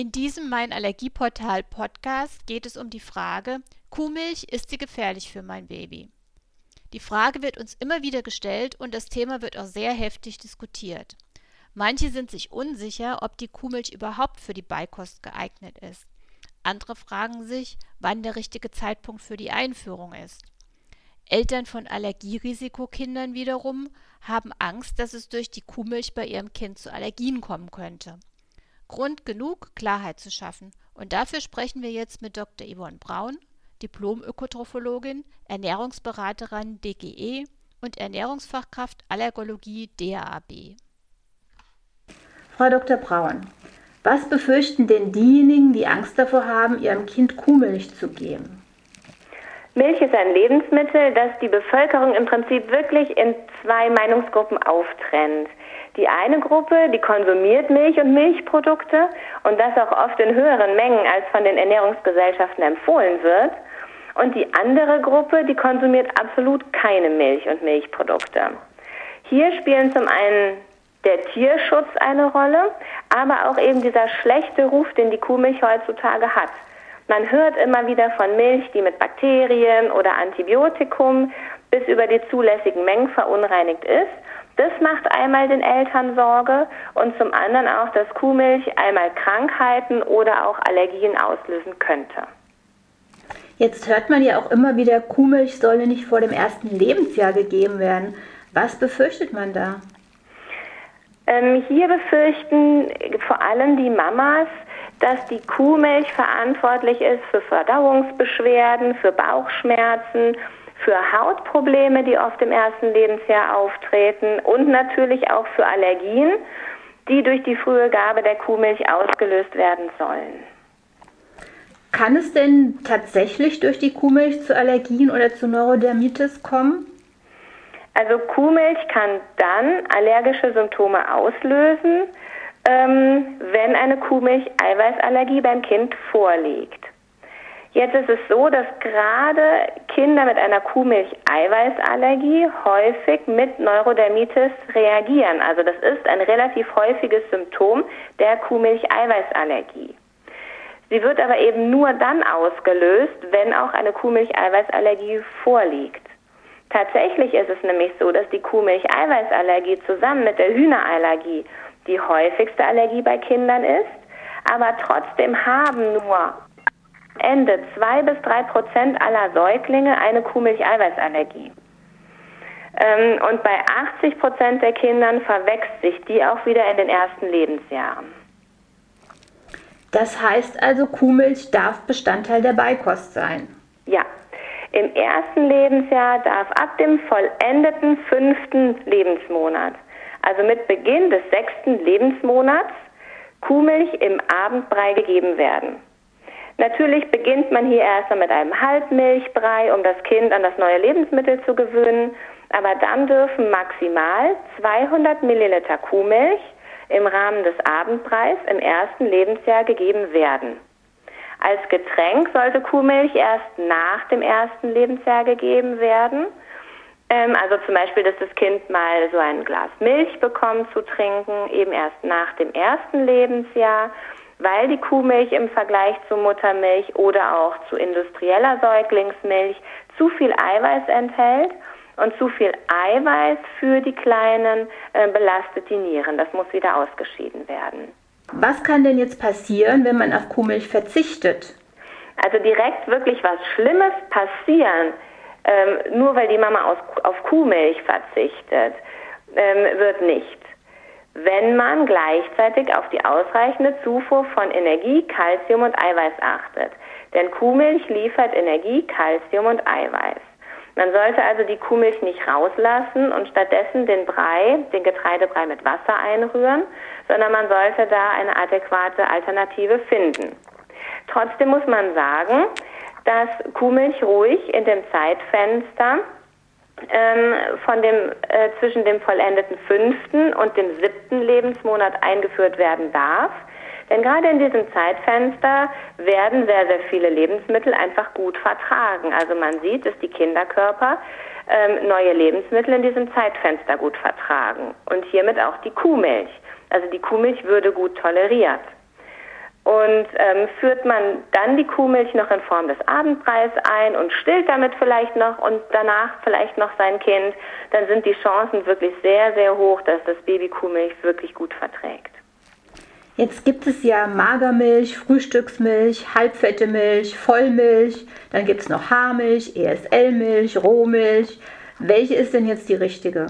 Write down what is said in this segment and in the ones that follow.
In diesem Mein Allergieportal Podcast geht es um die Frage, Kuhmilch, ist sie gefährlich für mein Baby? Die Frage wird uns immer wieder gestellt und das Thema wird auch sehr heftig diskutiert. Manche sind sich unsicher, ob die Kuhmilch überhaupt für die Beikost geeignet ist. Andere fragen sich, wann der richtige Zeitpunkt für die Einführung ist. Eltern von Allergierisikokindern wiederum haben Angst, dass es durch die Kuhmilch bei ihrem Kind zu Allergien kommen könnte. Grund genug, Klarheit zu schaffen. Und dafür sprechen wir jetzt mit Dr. Yvonne Braun, Diplom-Ökotrophologin, Ernährungsberaterin DGE und Ernährungsfachkraft Allergologie DAAB. Frau Dr. Braun, was befürchten denn diejenigen, die Angst davor haben, ihrem Kind Kuhmilch zu geben? Milch ist ein Lebensmittel, das die Bevölkerung im Prinzip wirklich in zwei Meinungsgruppen auftrennt. Die eine Gruppe, die konsumiert Milch und Milchprodukte und das auch oft in höheren Mengen, als von den Ernährungsgesellschaften empfohlen wird. Und die andere Gruppe, die konsumiert absolut keine Milch und Milchprodukte. Hier spielen zum einen der Tierschutz eine Rolle, aber auch eben dieser schlechte Ruf, den die Kuhmilch heutzutage hat. Man hört immer wieder von Milch, die mit Bakterien oder Antibiotikum bis über die zulässigen Mengen verunreinigt ist. Das macht einmal den Eltern Sorge und zum anderen auch, dass Kuhmilch einmal Krankheiten oder auch Allergien auslösen könnte. Jetzt hört man ja auch immer wieder, Kuhmilch solle nicht vor dem ersten Lebensjahr gegeben werden. Was befürchtet man da? Ähm, hier befürchten vor allem die Mamas, dass die Kuhmilch verantwortlich ist für Verdauungsbeschwerden, für Bauchschmerzen für Hautprobleme, die oft im ersten Lebensjahr auftreten und natürlich auch für Allergien, die durch die frühe Gabe der Kuhmilch ausgelöst werden sollen. Kann es denn tatsächlich durch die Kuhmilch zu Allergien oder zu Neurodermitis kommen? Also Kuhmilch kann dann allergische Symptome auslösen, ähm, eine Kuhmilch-Eiweißallergie beim Kind vorliegt. Jetzt ist es so, dass gerade Kinder mit einer Kuhmilch-Eiweißallergie häufig mit Neurodermitis reagieren. Also das ist ein relativ häufiges Symptom der Kuhmilch-Eiweißallergie. Sie wird aber eben nur dann ausgelöst, wenn auch eine Kuhmilch-Eiweißallergie vorliegt. Tatsächlich ist es nämlich so, dass die Kuhmilch-Eiweißallergie zusammen mit der Hühnerallergie die häufigste Allergie bei Kindern ist, aber trotzdem haben nur Ende zwei bis drei Prozent aller Säuglinge eine Kuhmilch-Eiweißallergie. Ähm, und bei 80 Prozent der Kindern verwächst sich die auch wieder in den ersten Lebensjahren. Das heißt also, Kuhmilch darf Bestandteil der Beikost sein. Ja. Im ersten Lebensjahr darf ab dem vollendeten fünften Lebensmonat, also mit Beginn des sechsten Lebensmonats, Kuhmilch im Abendbrei gegeben werden. Natürlich beginnt man hier erst mit einem Halbmilchbrei, um das Kind an das neue Lebensmittel zu gewöhnen. Aber dann dürfen maximal 200 Milliliter Kuhmilch im Rahmen des Abendbreis im ersten Lebensjahr gegeben werden. Als Getränk sollte Kuhmilch erst nach dem ersten Lebensjahr gegeben werden. Ähm, also zum Beispiel, dass das Kind mal so ein Glas Milch bekommt zu trinken, eben erst nach dem ersten Lebensjahr weil die Kuhmilch im Vergleich zu Muttermilch oder auch zu industrieller Säuglingsmilch zu viel Eiweiß enthält. Und zu viel Eiweiß für die Kleinen äh, belastet die Nieren. Das muss wieder ausgeschieden werden. Was kann denn jetzt passieren, wenn man auf Kuhmilch verzichtet? Also direkt wirklich was Schlimmes passieren, ähm, nur weil die Mama aus, auf Kuhmilch verzichtet, ähm, wird nicht wenn man gleichzeitig auf die ausreichende Zufuhr von Energie, Kalzium und Eiweiß achtet. Denn Kuhmilch liefert Energie, Kalzium und Eiweiß. Man sollte also die Kuhmilch nicht rauslassen und stattdessen den Brei, den Getreidebrei mit Wasser einrühren, sondern man sollte da eine adäquate Alternative finden. Trotzdem muss man sagen, dass Kuhmilch ruhig in dem Zeitfenster ähm, von dem, äh, zwischen dem vollendeten fünften und dem siebten Lebensmonat eingeführt werden darf. Denn gerade in diesem Zeitfenster werden sehr, sehr viele Lebensmittel einfach gut vertragen. Also man sieht, dass die Kinderkörper ähm, neue Lebensmittel in diesem Zeitfenster gut vertragen. Und hiermit auch die Kuhmilch. Also die Kuhmilch würde gut toleriert. Und ähm, führt man dann die Kuhmilch noch in Form des Abendbreis ein und stillt damit vielleicht noch und danach vielleicht noch sein Kind, dann sind die Chancen wirklich sehr, sehr hoch, dass das Baby Kuhmilch wirklich gut verträgt. Jetzt gibt es ja Magermilch, Frühstücksmilch, halbfette Milch, Vollmilch, dann gibt es noch Haarmilch, ESL-Milch, Rohmilch. Welche ist denn jetzt die richtige?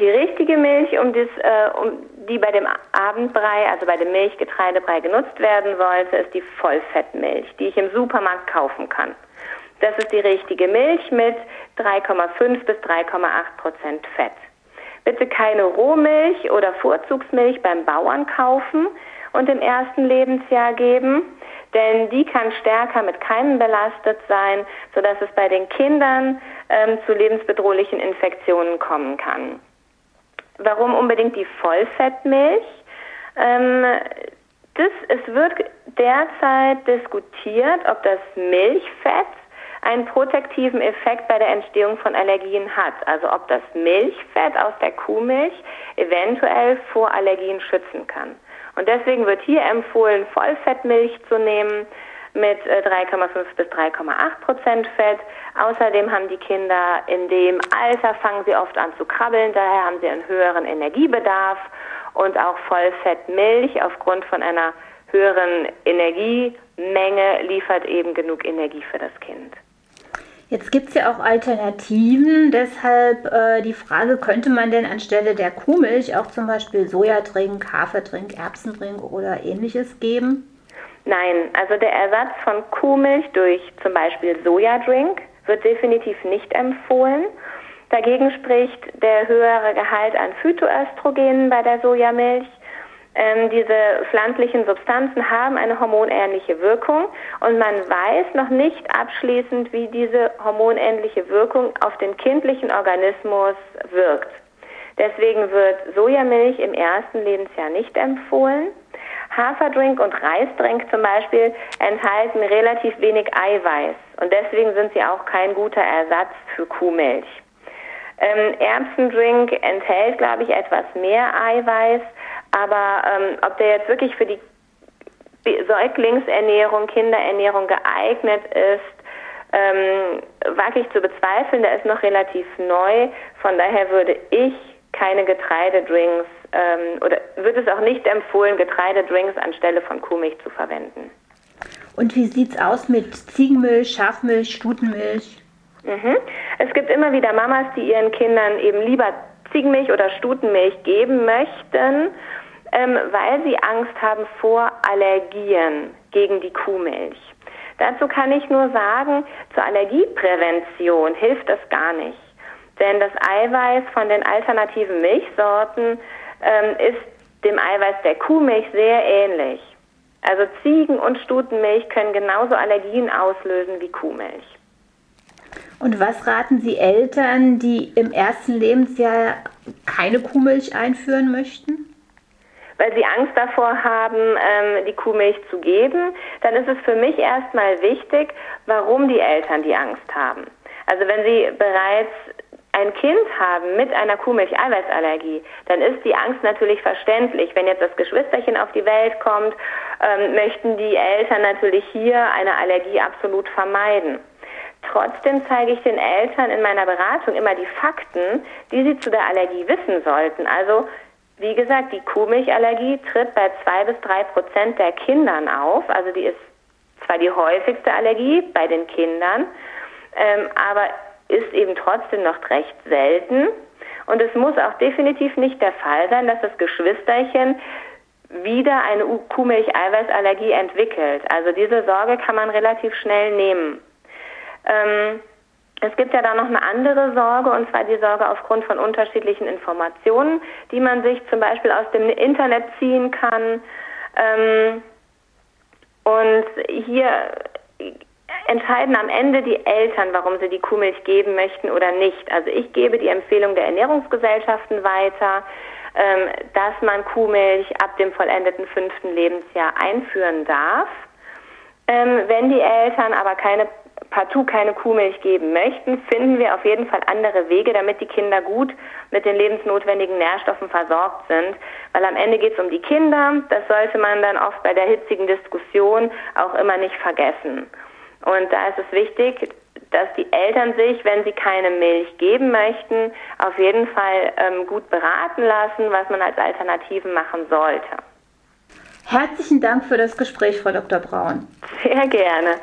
Die richtige Milch, um, das, äh, um die bei dem Abendbrei, also bei dem Milchgetreidebrei genutzt werden sollte, ist die Vollfettmilch, die ich im Supermarkt kaufen kann. Das ist die richtige Milch mit 3,5 bis 3,8 Prozent Fett. Bitte keine Rohmilch oder Vorzugsmilch beim Bauern kaufen und im ersten Lebensjahr geben, denn die kann stärker mit Keimen belastet sein, sodass es bei den Kindern ähm, zu lebensbedrohlichen Infektionen kommen kann. Warum unbedingt die Vollfettmilch? Ähm, das, es wird derzeit diskutiert, ob das Milchfett einen protektiven Effekt bei der Entstehung von Allergien hat. Also ob das Milchfett aus der Kuhmilch eventuell vor Allergien schützen kann. Und deswegen wird hier empfohlen, Vollfettmilch zu nehmen mit 3,5 äh, bis 3,8 Prozent Fett. Außerdem haben die Kinder in dem Alter fangen sie oft an zu krabbeln, daher haben sie einen höheren Energiebedarf und auch Vollfettmilch aufgrund von einer höheren Energiemenge liefert eben genug Energie für das Kind. Jetzt gibt es ja auch Alternativen, deshalb äh, die Frage, könnte man denn anstelle der Kuhmilch auch zum Beispiel Sojadrink, Haferdrink, Erbsendrink oder ähnliches geben? Nein, also der Ersatz von Kuhmilch durch zum Beispiel Sojadrink wird definitiv nicht empfohlen. Dagegen spricht der höhere Gehalt an Phytoöstrogenen bei der Sojamilch ähm, diese pflanzlichen Substanzen haben eine hormonähnliche Wirkung und man weiß noch nicht abschließend, wie diese hormonähnliche Wirkung auf den kindlichen Organismus wirkt. Deswegen wird Sojamilch im ersten Lebensjahr nicht empfohlen. Haferdrink und Reisdrink zum Beispiel enthalten relativ wenig Eiweiß und deswegen sind sie auch kein guter Ersatz für Kuhmilch. Ähm, Erbsendrink enthält, glaube ich, etwas mehr Eiweiß, aber ähm, ob der jetzt wirklich für die Säuglingsernährung, Kinderernährung geeignet ist, ähm, wage ich zu bezweifeln. Der ist noch relativ neu. Von daher würde ich keine Getreidedrinks ähm, oder würde es auch nicht empfohlen, Getreidedrinks anstelle von Kuhmilch zu verwenden. Und wie sieht es aus mit Ziegenmilch, Schafmilch, Stutenmilch? Mhm. Es gibt immer wieder Mamas, die ihren Kindern eben lieber Ziegenmilch oder Stutenmilch geben möchten ähm, weil sie Angst haben vor Allergien gegen die Kuhmilch. Dazu kann ich nur sagen, zur Allergieprävention hilft das gar nicht. Denn das Eiweiß von den alternativen Milchsorten ähm, ist dem Eiweiß der Kuhmilch sehr ähnlich. Also Ziegen- und Stutenmilch können genauso Allergien auslösen wie Kuhmilch. Und was raten Sie Eltern, die im ersten Lebensjahr keine Kuhmilch einführen möchten? weil sie Angst davor haben, ähm, die Kuhmilch zu geben, dann ist es für mich erstmal wichtig, warum die Eltern die Angst haben. Also wenn sie bereits ein Kind haben mit einer Kuhmilch-Eiweißallergie, dann ist die Angst natürlich verständlich. Wenn jetzt das Geschwisterchen auf die Welt kommt, ähm, möchten die Eltern natürlich hier eine Allergie absolut vermeiden. Trotzdem zeige ich den Eltern in meiner Beratung immer die Fakten, die sie zu der Allergie wissen sollten. Also wie gesagt, die Kuhmilchallergie tritt bei zwei bis drei Prozent der Kindern auf. Also die ist zwar die häufigste Allergie bei den Kindern, ähm, aber ist eben trotzdem noch recht selten. Und es muss auch definitiv nicht der Fall sein, dass das Geschwisterchen wieder eine Kuhmilch-Eiweißallergie entwickelt. Also diese Sorge kann man relativ schnell nehmen. Ähm, es gibt ja da noch eine andere Sorge, und zwar die Sorge aufgrund von unterschiedlichen Informationen, die man sich zum Beispiel aus dem Internet ziehen kann. Ähm, und hier entscheiden am Ende die Eltern, warum sie die Kuhmilch geben möchten oder nicht. Also ich gebe die Empfehlung der Ernährungsgesellschaften weiter, ähm, dass man Kuhmilch ab dem vollendeten fünften Lebensjahr einführen darf. Ähm, wenn die Eltern aber keine partout keine Kuhmilch geben möchten, finden wir auf jeden Fall andere Wege, damit die Kinder gut mit den lebensnotwendigen Nährstoffen versorgt sind. Weil am Ende geht es um die Kinder. Das sollte man dann oft bei der hitzigen Diskussion auch immer nicht vergessen. Und da ist es wichtig, dass die Eltern sich, wenn sie keine Milch geben möchten, auf jeden Fall ähm, gut beraten lassen, was man als Alternativen machen sollte. Herzlichen Dank für das Gespräch, Frau Dr. Braun. Sehr gerne.